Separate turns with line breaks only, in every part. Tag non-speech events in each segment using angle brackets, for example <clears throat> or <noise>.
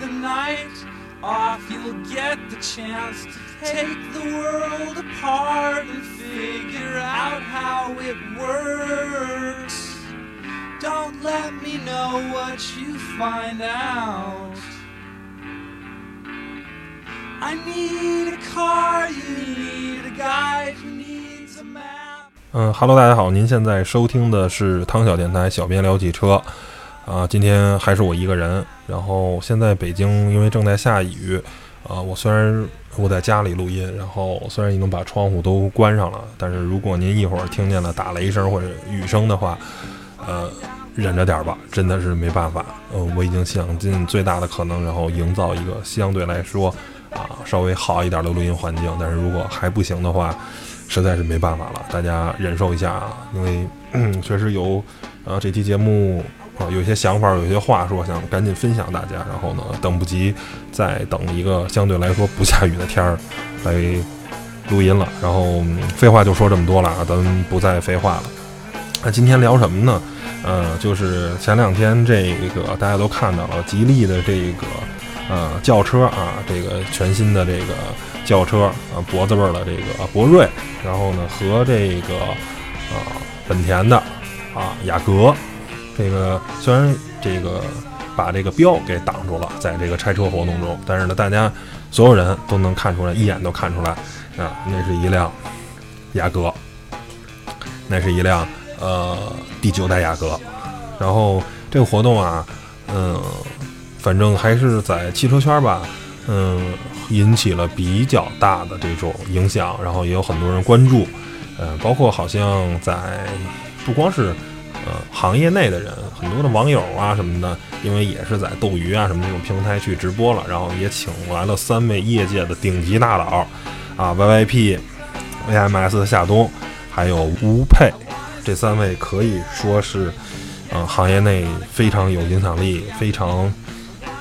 the night off, you'll get the chance to take the world apart and figure out how it works. Don't let me know what you find out. I need a car, you need a guide who needs a map.
嗯哈喽，大家好，您现在收听的是汤小电台，小编聊汽车。啊，今天还是我一个人。然后现在北京因为正在下雨，啊，我虽然我在家里录音，然后虽然已经把窗户都关上了，但是如果您一会儿听见了打雷声或者雨声的话，呃，忍着点吧，真的是没办法。嗯，我已经想尽最大的可能，然后营造一个相对来说啊稍微好一点的录音环境。但是如果还不行的话，实在是没办法了，大家忍受一下啊，因为嗯 <clears throat> 确实有，啊，这期节目啊有些想法，有些话说，想赶紧分享大家。然后呢，等不及再等一个 <laughs> 相对来说不下雨的天儿来录音了。然后嗯废话就说这么多了啊，咱们不再废话了。那今天聊什么呢？呃，就是前两天这个大家都看到了，吉利的这个呃轿车啊，这个全新的这个轿车啊，脖子味儿的这个博瑞，然后呢和这个呃本田的啊雅阁，这个虽然这个把这个标给挡住了，在这个拆车活动中，但是呢，大家所有人都能看出来，一眼都看出来啊，那是一辆雅阁，那是一辆呃第九代雅阁，然后这个活动啊，嗯，反正还是在汽车圈吧，嗯，引起了比较大的这种影响，然后也有很多人关注，呃，包括好像在不光是呃行业内的人，很多的网友啊什么的，因为也是在斗鱼啊什么这种平台去直播了，然后也请来了三位业界的顶级大佬，啊，YYP、AMS 的夏冬，还有吴佩，这三位可以说是，呃，行业内非常有影响力、非常，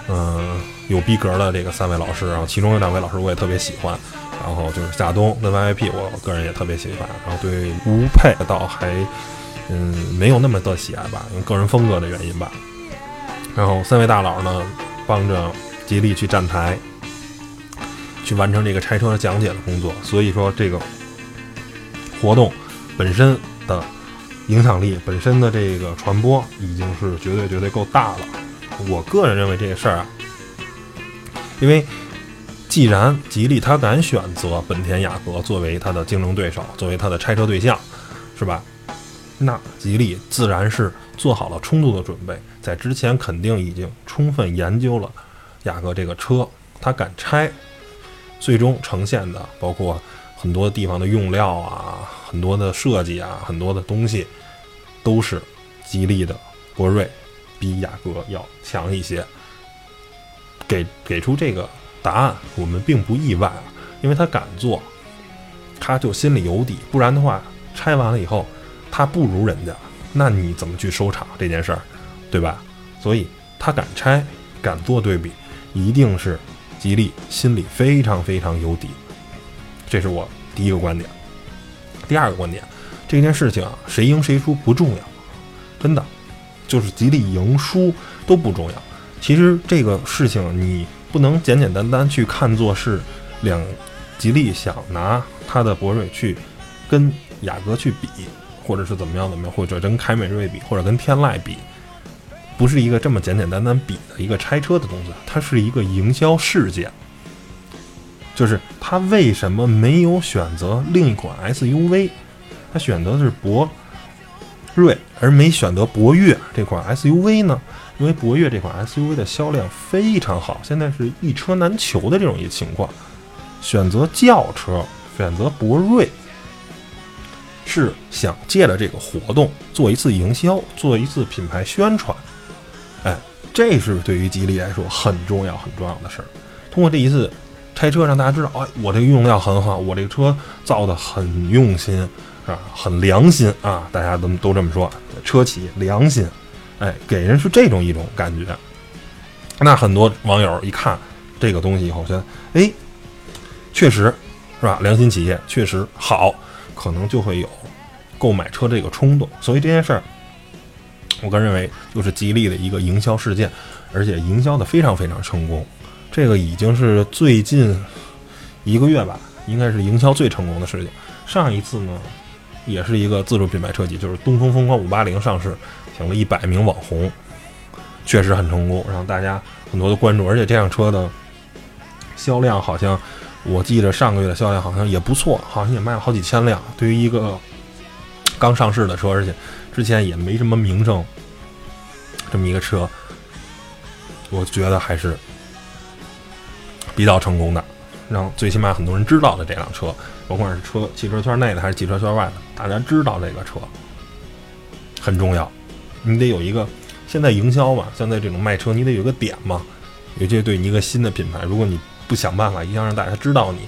嗯、有逼格的这个三位老师。然后其中有两位老师我也特别喜欢，然后就是夏冬跟 YYP，我个人也特别喜欢。然后对吴佩倒还，嗯，没有那么的喜爱吧，因个人风格的原因吧。然后三位大佬呢，帮着吉利去站台，去完成这个拆车讲解的工作。所以说这个活动本身的影响力、本身的这个传播，已经是绝对绝对够大了。我个人认为这个事儿啊，因为既然吉利他敢选择本田雅阁作为它的竞争对手，作为它的拆车对象，是吧？那吉利自然是做好了充足的准备，在之前肯定已经充分研究了雅阁这个车，他敢拆，最终呈现的包括很多地方的用料啊，很多的设计啊，很多的东西都是吉利的博瑞比雅阁要强一些。给给出这个答案，我们并不意外，因为他敢做，他就心里有底，不然的话，拆完了以后，他不如人家，那你怎么去收场这件事儿，对吧？所以他敢拆，敢做对比，一定是吉利心里非常非常有底，这是我第一个观点。第二个观点，这件事情啊，谁赢谁输不重要，真的，就是吉利赢输都不重要。其实这个事情你不能简简单单去看作是两吉利想拿它的博瑞去跟雅阁去比，或者是怎么样怎么样，或者跟凯美瑞比，或者跟天籁比，不是一个这么简简单单比的一个拆车的东西，它是一个营销事件。就是他为什么没有选择另一款 SUV？他选择的是博瑞，而没选择博越这款 SUV 呢？因为博越这款 SUV 的销量非常好，现在是一车难求的这种一个情况。选择轿车，选择博瑞，是想借着这个活动做一次营销，做一次品牌宣传。哎，这是对于吉利来说很重要、很重要的事儿。通过这一次拆车，让大家知道，哎，我这个用料很好，我这个车造的很用心啊，很良心啊，大家都都这么说，车企良心。哎，给人是这种一种感觉。那很多网友一看这个东西以后，觉得哎，确实是吧？良心企业确实好，可能就会有购买车这个冲动。所以这件事儿，我个人认为就是吉利的一个营销事件，而且营销的非常非常成功。这个已经是最近一个月吧，应该是营销最成功的事情。上一次呢，也是一个自主品牌车企，就是东风风光五八零上市，请了一百名网红，确实很成功，让大家很多的关注。而且这辆车的销量好像，我记得上个月的销量好像也不错，好像也卖了好几千辆。对于一个刚上市的车，而且之前也没什么名声，这么一个车，我觉得还是比较成功的，让最起码很多人知道了这辆车，甭管是车汽车圈内的还是汽车圈外的，大家知道这个车很重要。你得有一个现在营销嘛，现在这种卖车，你得有个点嘛。尤其对你一个新的品牌，如果你不想办法一定要让大家知道你，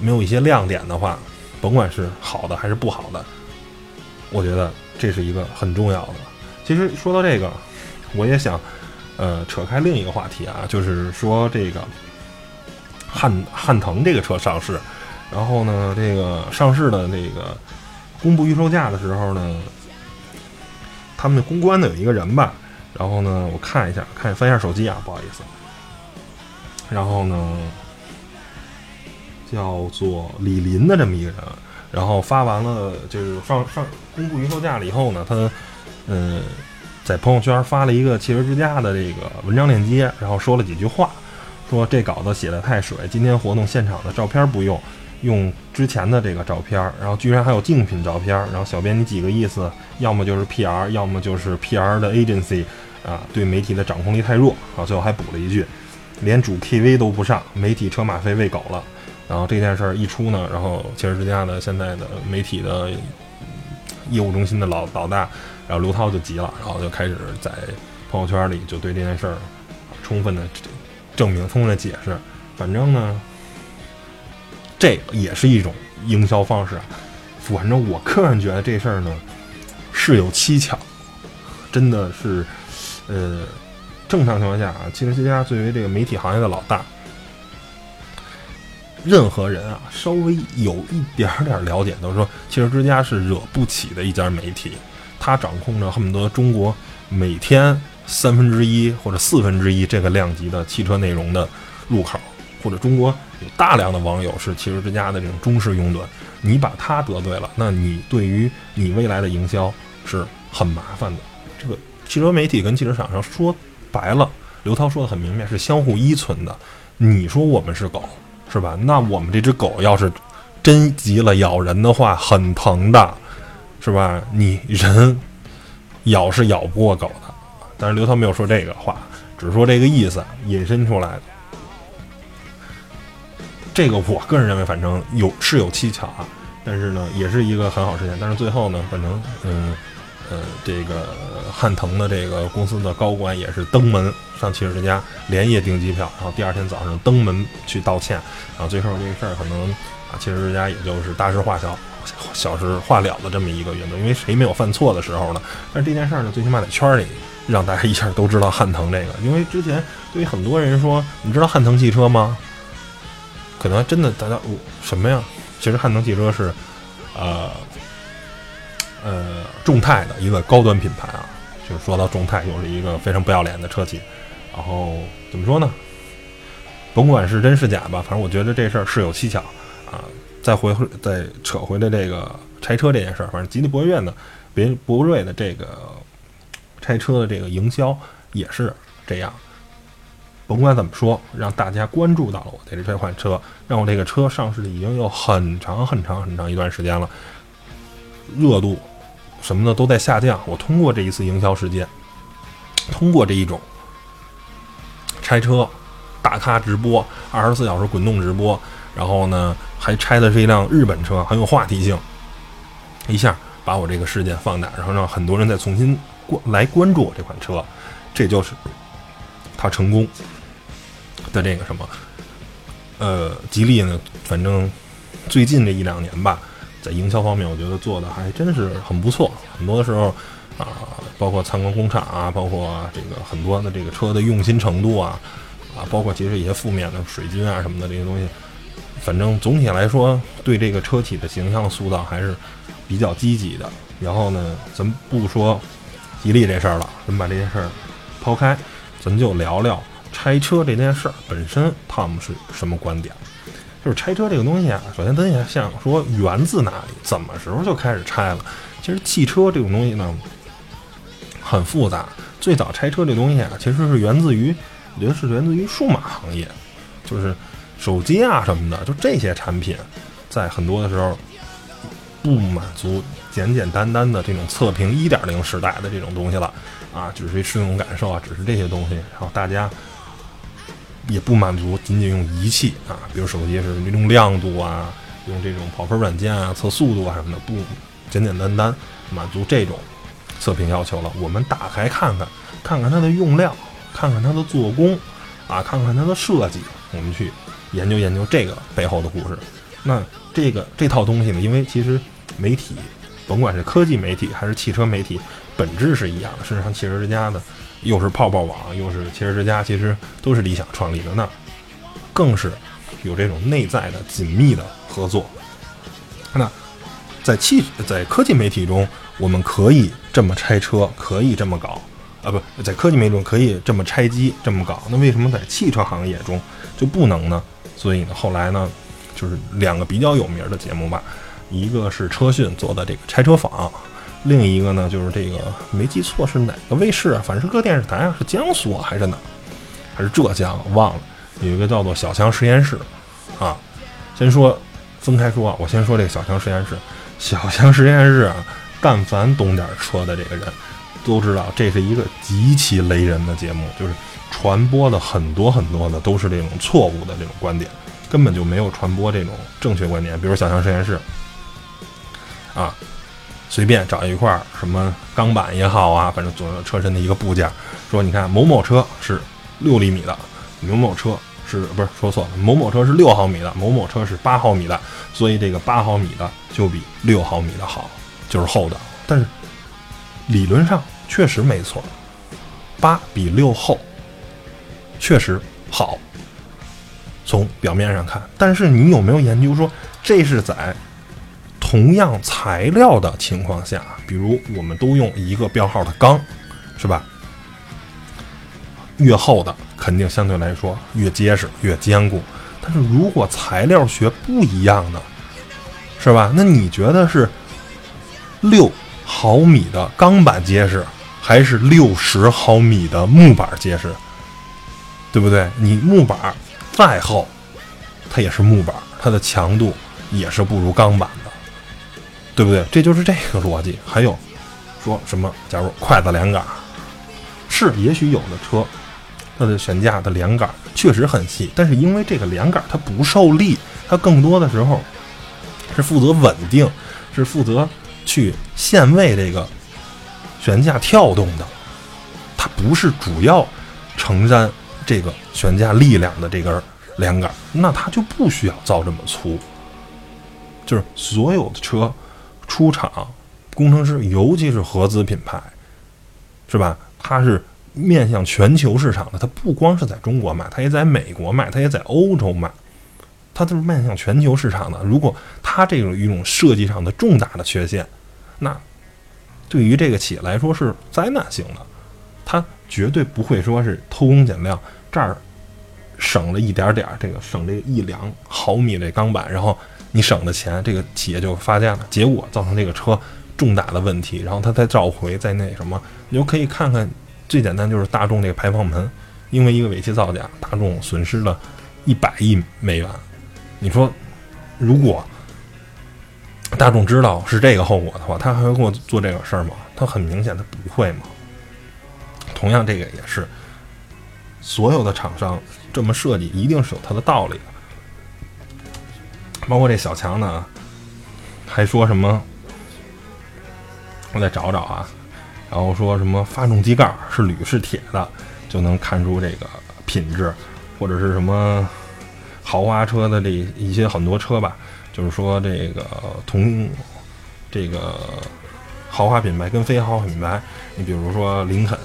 没有一些亮点的话，甭管是好的还是不好的。我觉得这是一个很重要的。其实说到这个，我也想，呃，扯开另一个话题啊，就是说这个汉汉腾这个车上市，然后呢，这个上市的那个公布预售价的时候呢，他们公关的有一个人吧，然后呢，我看一下，看翻一下手机啊，不好意思，然后呢，叫做李林的这么一个人。然后发完了，就是上上公布预售价了以后呢，他，嗯，在朋友圈发了一个汽车之家的这个文章链接，然后说了几句话，说这稿子写的太水，今天活动现场的照片不用，用之前的这个照片，然后居然还有竞品照片，然后小编你几个意思，要么就是 PR，要么就是 PR 的 agency，啊，对媒体的掌控力太弱，啊，最后还补了一句，连主 KV 都不上，媒体车马费喂狗了。然后这件事儿一出呢，然后汽车之家的现在的媒体的业务中心的老老大，然后刘涛就急了，然后就开始在朋友圈里就对这件事儿充分的证明、充分的解释。反正呢，这也是一种营销方式。反正我个人觉得这事儿呢是有蹊跷，真的是，呃，正常情况下啊，汽车之家作为这个媒体行业的老大。任何人啊，稍微有一点点了解，都说汽车之家是惹不起的一家媒体。它掌控着恨不得中国每天三分之一或者四分之一这个量级的汽车内容的入口，或者中国有大量的网友是汽车之家的这种忠实拥趸。你把他得罪了，那你对于你未来的营销是很麻烦的。这个汽车媒体跟汽车厂商说白了，刘涛说的很明白，是相互依存的。你说我们是狗。是吧？那我们这只狗要是真急了咬人的话，很疼的，是吧？你人咬是咬不过狗的。但是刘涛没有说这个话，只是说这个意思引申出来的。这个我个人认为，反正有是有蹊跷啊，但是呢，也是一个很好事件。但是最后呢，反正嗯。呃，这个汉腾的这个公司的高管也是登门上汽车之家连夜订机票，然后第二天早上登门去道歉，然后最后这个事儿可能啊，汽车之家也就是大事化小，小事化了的这么一个原则，因为谁没有犯错的时候呢？但这件事儿呢，最起码在圈里让大家一下都知道汉腾这个，因为之前对于很多人说，你知道汉腾汽车吗？可能真的大家哦什么呀？其实汉腾汽车是，呃。呃，众泰的一个高端品牌啊，就说到众泰，又是一个非常不要脸的车企。然后怎么说呢？甭管是真是假吧，反正我觉得这事儿是有蹊跷啊。再回再扯回来这个拆车这件事儿，反正吉利博越院的别博瑞的这个拆车的这个营销也是这样。甭管怎么说，让大家关注到了我的这款车，让我这个车上市已经有很长很长很长一段时间了，热度。什么的都在下降。我通过这一次营销事件，通过这一种拆车大咖直播，二十四小时滚动直播，然后呢还拆的是一辆日本车，很有话题性，一下把我这个事件放大，然后让很多人再重新关来关注我这款车，这就是他成功的这个什么？呃，吉利呢，反正最近这一两年吧。在营销方面，我觉得做的还真是很不错。很多的时候，啊，包括参观工厂啊，包括这个很多的这个车的用心程度啊，啊，包括其实一些负面的水军啊什么的这些东西，反正总体来说，对这个车企的形象塑造还是比较积极的。然后呢，咱不说吉利这事儿了，咱把这件事儿抛开，咱就聊聊拆车这件事儿本身，汤姆是什么观点？就是拆车这个东西啊，首先咱也想说源自哪里，怎么时候就开始拆了？其实汽车这种东西呢，很复杂。最早拆车这东西啊，其实是源自于，我觉得是源自于数码行业，就是手机啊什么的，就这些产品，在很多的时候不满足简简单单的这种测评一点零时代的这种东西了啊，只是使用感受啊，只是这些东西，然后大家也不满足仅仅用仪器啊，比如手机是用亮度啊，用这种跑分软件啊测速度啊什么的，不简简单单满足这种。测评要求了，我们打开看看，看看它的用料，看看它的做工，啊，看看它的设计，我们去研究研究这个背后的故事。那这个这套东西呢，因为其实媒体，甭管是科技媒体还是汽车媒体，本质是一样的。事实上，汽车之家的又是泡泡网，又是汽车之家，其实都是理想创立的。那更是有这种内在的紧密的合作。那在汽在科技媒体中。我们可以这么拆车，可以这么搞，啊，不在科技媒体中可以这么拆机，这么搞。那为什么在汽车行业中就不能呢？所以呢，后来呢，就是两个比较有名的节目吧，一个是车讯做的这个拆车坊，另一个呢就是这个没记错是哪个卫视啊？反正是各电视台啊，是江苏还是哪？还是浙江？忘了。有一个叫做小强实验室，啊，先说分开说啊，我先说这个小强实验室。小强实验室啊。但凡懂点车的这个人，都知道这是一个极其雷人的节目，就是传播的很多很多的都是这种错误的这种观点，根本就没有传播这种正确观点。比如小强实验室，啊，随便找一块什么钢板也好啊，反正左右车身的一个部件，说你看某某车是六厘米的，某某车是不是说错了？某某车是六毫米的，某某车是八毫米的，所以这个八毫米的就比六毫米的好。就是厚的，但是理论上确实没错，八比六厚，确实好。从表面上看，但是你有没有研究说，这是在同样材料的情况下，比如我们都用一个标号的钢，是吧？越厚的肯定相对来说越结实、越坚固。但是如果材料学不一样呢，是吧？那你觉得是？六毫米的钢板结实，还是六十毫米的木板结实？对不对？你木板再厚，它也是木板，它的强度也是不如钢板的，对不对？这就是这个逻辑。还有说什么？假如筷子连杆是，也许有的车它的悬架的连杆确实很细，但是因为这个连杆它不受力，它更多的时候是负责稳定，是负责。去限位这个悬架跳动的，它不是主要承担这个悬架力量的这根连杆，那它就不需要造这么粗。就是所有的车出厂，工程师尤其是合资品牌，是吧？它是面向全球市场的，它不光是在中国卖，它也在美国卖，它也在欧洲卖。它都是面向全球市场的。如果它这种一种设计上的重大的缺陷，那对于这个企业来说是灾难性的。它绝对不会说是偷工减料，这儿省了一点点儿，这个省这一两毫米这钢板，然后你省的钱，这个企业就发家了，结果造成这个车重大的问题，然后它再召回，再那什么，你就可以看看最简单就是大众这个排放门，因为一个尾气造假，大众损失了一百亿美元。你说，如果大众知道是这个后果的话，他还会给我做这个事儿吗？他很明显，他不会嘛。同样，这个也是所有的厂商这么设计，一定是有它的道理的。包括这小强呢，还说什么？我再找找啊。然后说什么发动机盖是铝是铁的，就能看出这个品质，或者是什么？豪华车的这一些很多车吧，就是说这个同这个豪华品牌跟非豪华品牌，你比如说林肯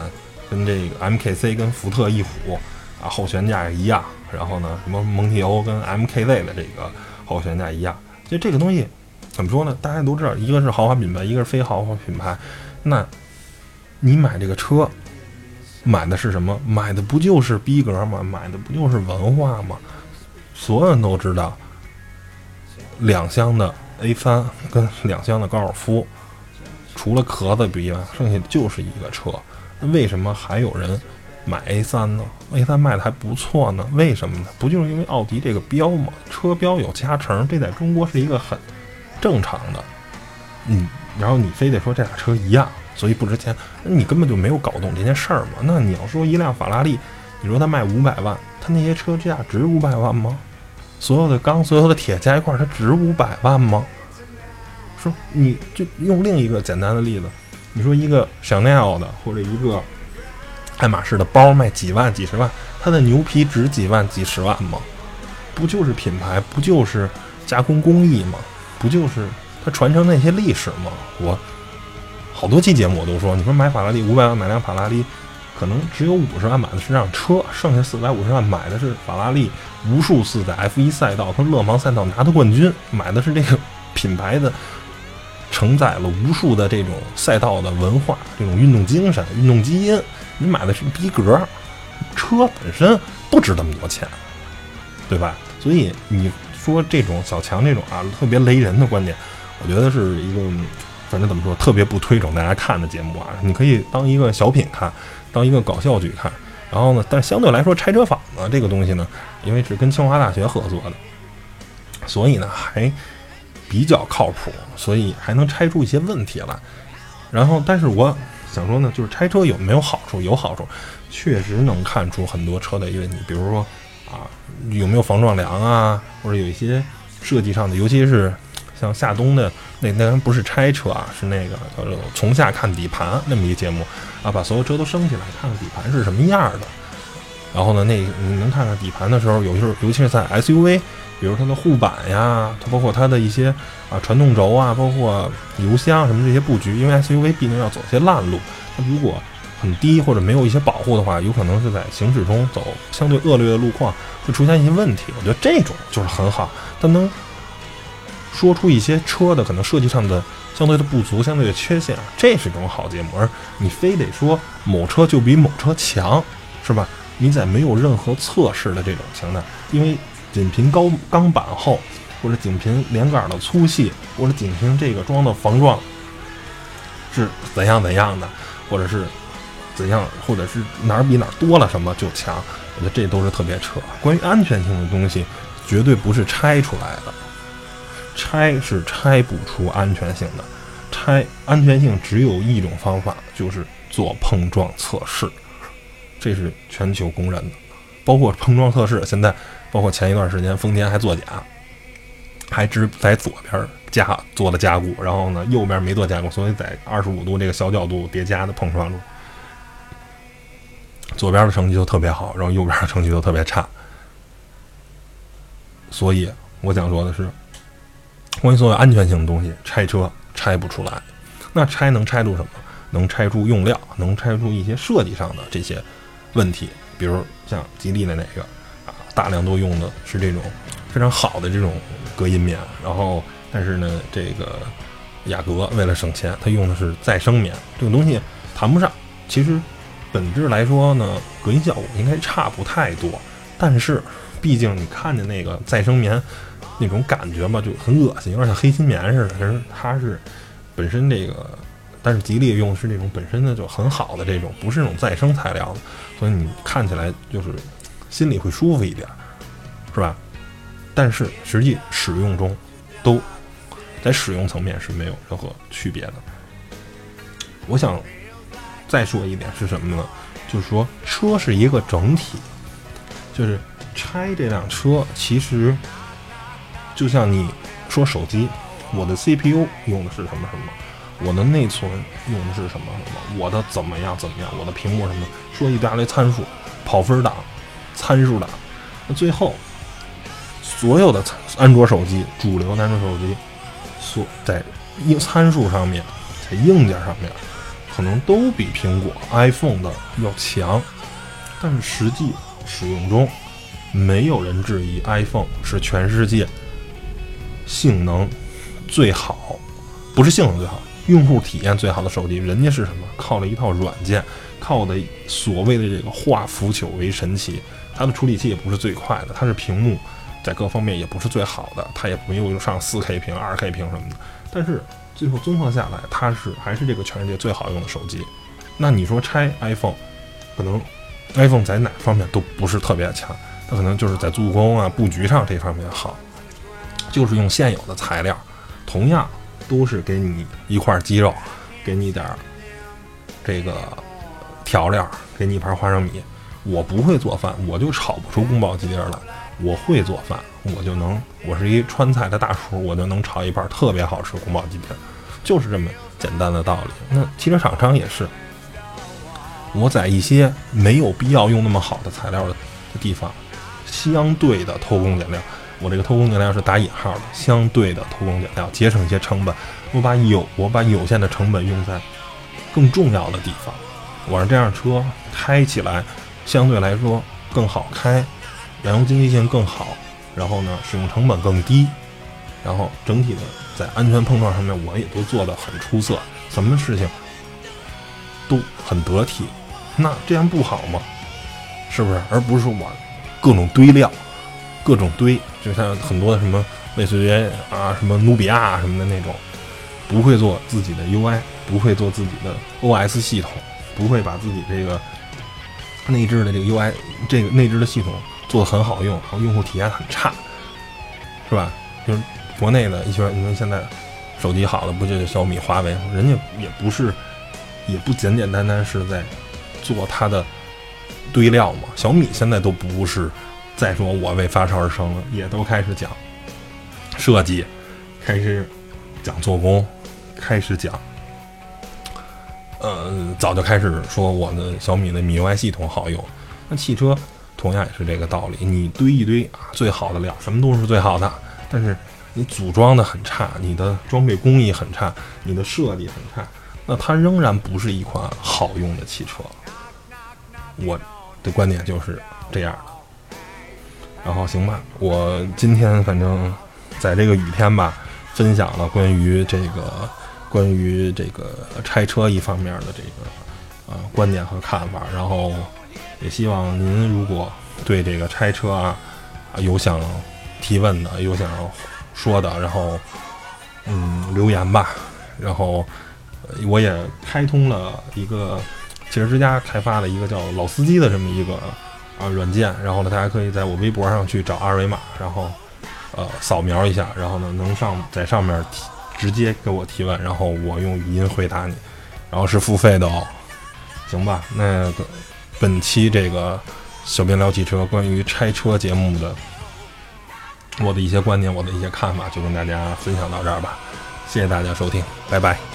跟这个 MKC 跟福特翼虎啊后悬架一样，然后呢什么蒙迪欧跟 MKZ 的这个后悬架一样，就这个东西怎么说呢？大家都知道，一个是豪华品牌，一个是非豪华品牌，那你买这个车，买的是什么？买的不就是逼格吗？买的不就是文化吗？所有人都知道，两厢的 A 三跟两厢的高尔夫，除了壳子不一样，剩下就是一个车。那为什么还有人买 A 三呢？A 三卖的还不错呢？为什么呢？不就是因为奥迪这个标吗？车标有加成，这在中国是一个很正常的。嗯，然后你非得说这俩车一样，所以不值钱，那你根本就没有搞懂这件事儿嘛。那你要说一辆法拉利，你说它卖五百万，它那些车价值五百万吗？所有的钢、所有的铁加一块，它值五百万吗？说你就用另一个简单的例子，你说一个香奈儿的或者一个爱马仕的包卖几万、几十万，它的牛皮值几万、几十万吗？不就是品牌，不就是加工工艺吗？不就是它传承那些历史吗？我好多期节目我都说，你说买法拉利五百万买辆法拉利。可能只有五十万买的是辆车，剩下四百五十万买的是法拉利，无数次在 F 一赛道和勒芒赛道拿的冠军，买的是这个 <laughs> 品牌的，承载了无数的这种赛道的文化，这种运动精神、运动基因。你买的是逼格，车本身不值那么多钱，对吧？所以你说这种小强这种啊特别雷人的观点，我觉得是一个，反正怎么说，特别不推崇大家看的节目啊。你可以当一个小品看。当一个搞笑剧看，然后呢，但相对来说，拆车坊呢这个东西呢，因为是跟清华大学合作的，所以呢还比较靠谱，所以还能拆出一些问题来。然后，但是我想说呢，就是拆车有没有好处？有好处，确实能看出很多车的一个问题，比如说啊，有没有防撞梁啊，或者有一些设计上的，尤其是像夏冬的那那不是拆车啊，是那个叫做从下看底盘那么一个节目。啊，把所有车都升起来，看看底盘是什么样的。然后呢，那你能看看底盘的时候，有时候尤其是在 SUV，比如它的护板呀，它包括它的一些啊传动轴啊，包括油箱什么这些布局，因为 SUV 毕竟要走些烂路，它如果很低或者没有一些保护的话，有可能是在行驶中走相对恶劣的路况会出现一些问题。我觉得这种就是很好，它能说出一些车的可能设计上的。相对的不足，相对的缺陷啊，这是一种好节目。而你非得说某车就比某车强，是吧？你在没有任何测试的这种情况下，因为仅凭高钢板厚，或者仅凭连杆的粗细，或者仅凭这个装的防撞是怎样怎样的，或者是怎样，或者是哪儿比哪儿多了什么就强，我觉得这都是特别扯。关于安全性的东西，绝对不是拆出来的。拆是拆不出安全性的，拆安全性只有一种方法，就是做碰撞测试，这是全球公认的。包括碰撞测试，现在包括前一段时间丰田还作假，还只在左边加做了加固，然后呢右边没做加固，所以在二十五度这个小角度叠加的碰撞中，左边的成绩就特别好，然后右边的成绩都特别差。所以我想说的是。关于所有安全性的东西，拆车拆不出来。那拆能拆出什么？能拆出用料，能拆出一些设计上的这些问题。比如像吉利的那个啊，大量都用的是这种非常好的这种隔音棉。然后，但是呢，这个雅阁为了省钱，它用的是再生棉。这个东西谈不上。其实本质来说呢，隔音效果应该差不太多。但是，毕竟你看见那个再生棉。那种感觉嘛，就很恶心，有点像黑心棉似的。可是它是本身这个，但是吉利用的是那种本身的就很好的这种，不是那种再生材料的，所以你看起来就是心里会舒服一点，是吧？但是实际使用中，都在使用层面是没有任何区别的。我想再说一点是什么呢？就是说车是一个整体，就是拆这辆车其实。就像你说手机，我的 CPU 用的是什么什么，我的内存用的是什么什么，我的怎么样怎么样，我的屏幕什么，说一大堆参数，跑分档，参数档，那最后所有的安卓手机，主流安卓手机，所在硬参数上面，在硬件上面，可能都比苹果 iPhone 的要强，但是实际使用中，没有人质疑 iPhone 是全世界。性能最好，不是性能最好，用户体验最好的手机，人家是什么？靠了一套软件，靠的所谓的这个化腐朽为神奇。它的处理器也不是最快的，它是屏幕在各方面也不是最好的，它也没有上 4K 屏、2K 屏什么的。但是最后综合下来，它是还是这个全世界最好用的手机。那你说拆 iPhone，可能 iPhone 在哪方面都不是特别强，它可能就是在做工啊、布局上这方面好，就是用现有的材料，同样都是给你一块鸡肉，给你点儿这个调料，给你一盘花生米。我不会做饭，我就炒不出宫保鸡丁来。我会做饭，我就能，我是一川菜的大厨，我就能炒一盘特别好吃宫保鸡丁，就是这么简单的道理。那汽车厂商也是，我在一些没有必要用那么好的材料的地方，相对的偷工减料。我这个偷工减料是打引号的，相对的偷工减料，节省一些成本。我把有我把有限的成本用在更重要的地方，我让这辆车开起来。相对来说更好开，燃油经济性更好，然后呢，使用成本更低，然后整体的在安全碰撞上面我也都做得很出色，什么事情都很得体，那这样不好吗？是不是？而不是说我各种堆料，各种堆，就像很多什么类似于啊什么努比亚什么的那种，不会做自己的 UI，不会做自己的 OS 系统，不会把自己这个。内置的这个 UI，这个内置的系统做的很好用，然后用户体验很差，是吧？就是国内的一些，你说现在手机好的不就是小米、华为？人家也不是，也不简简单单是在做它的堆料嘛。小米现在都不是再说我为发烧而生了，也都开始讲设计，开始讲做工，开始讲。呃，早就开始说我的小米的米 UI 系统好用。那汽车同样也是这个道理，你堆一堆啊，最好的料，什么都是最好的，但是你组装的很差，你的装备工艺很差，你的设计很差，那它仍然不是一款好用的汽车。我的观点就是这样的。然后行吧，我今天反正在这个雨天吧，分享了关于这个。关于这个拆车一方面的这个呃观点和看法，然后也希望您如果对这个拆车啊有想提问的，有想说的，然后嗯留言吧。然后我也开通了一个汽车之家开发的一个叫老司机的这么一个啊软件，然后呢，大家可以在我微博上去找二维码，然后呃扫描一下，然后呢能上在上面提。直接给我提问，然后我用语音回答你，然后是付费的哦，行吧？那个本期这个小编聊汽车关于拆车节目的我的一些观点，我的一些看法，就跟大家分享到这儿吧。谢谢大家收听，拜拜。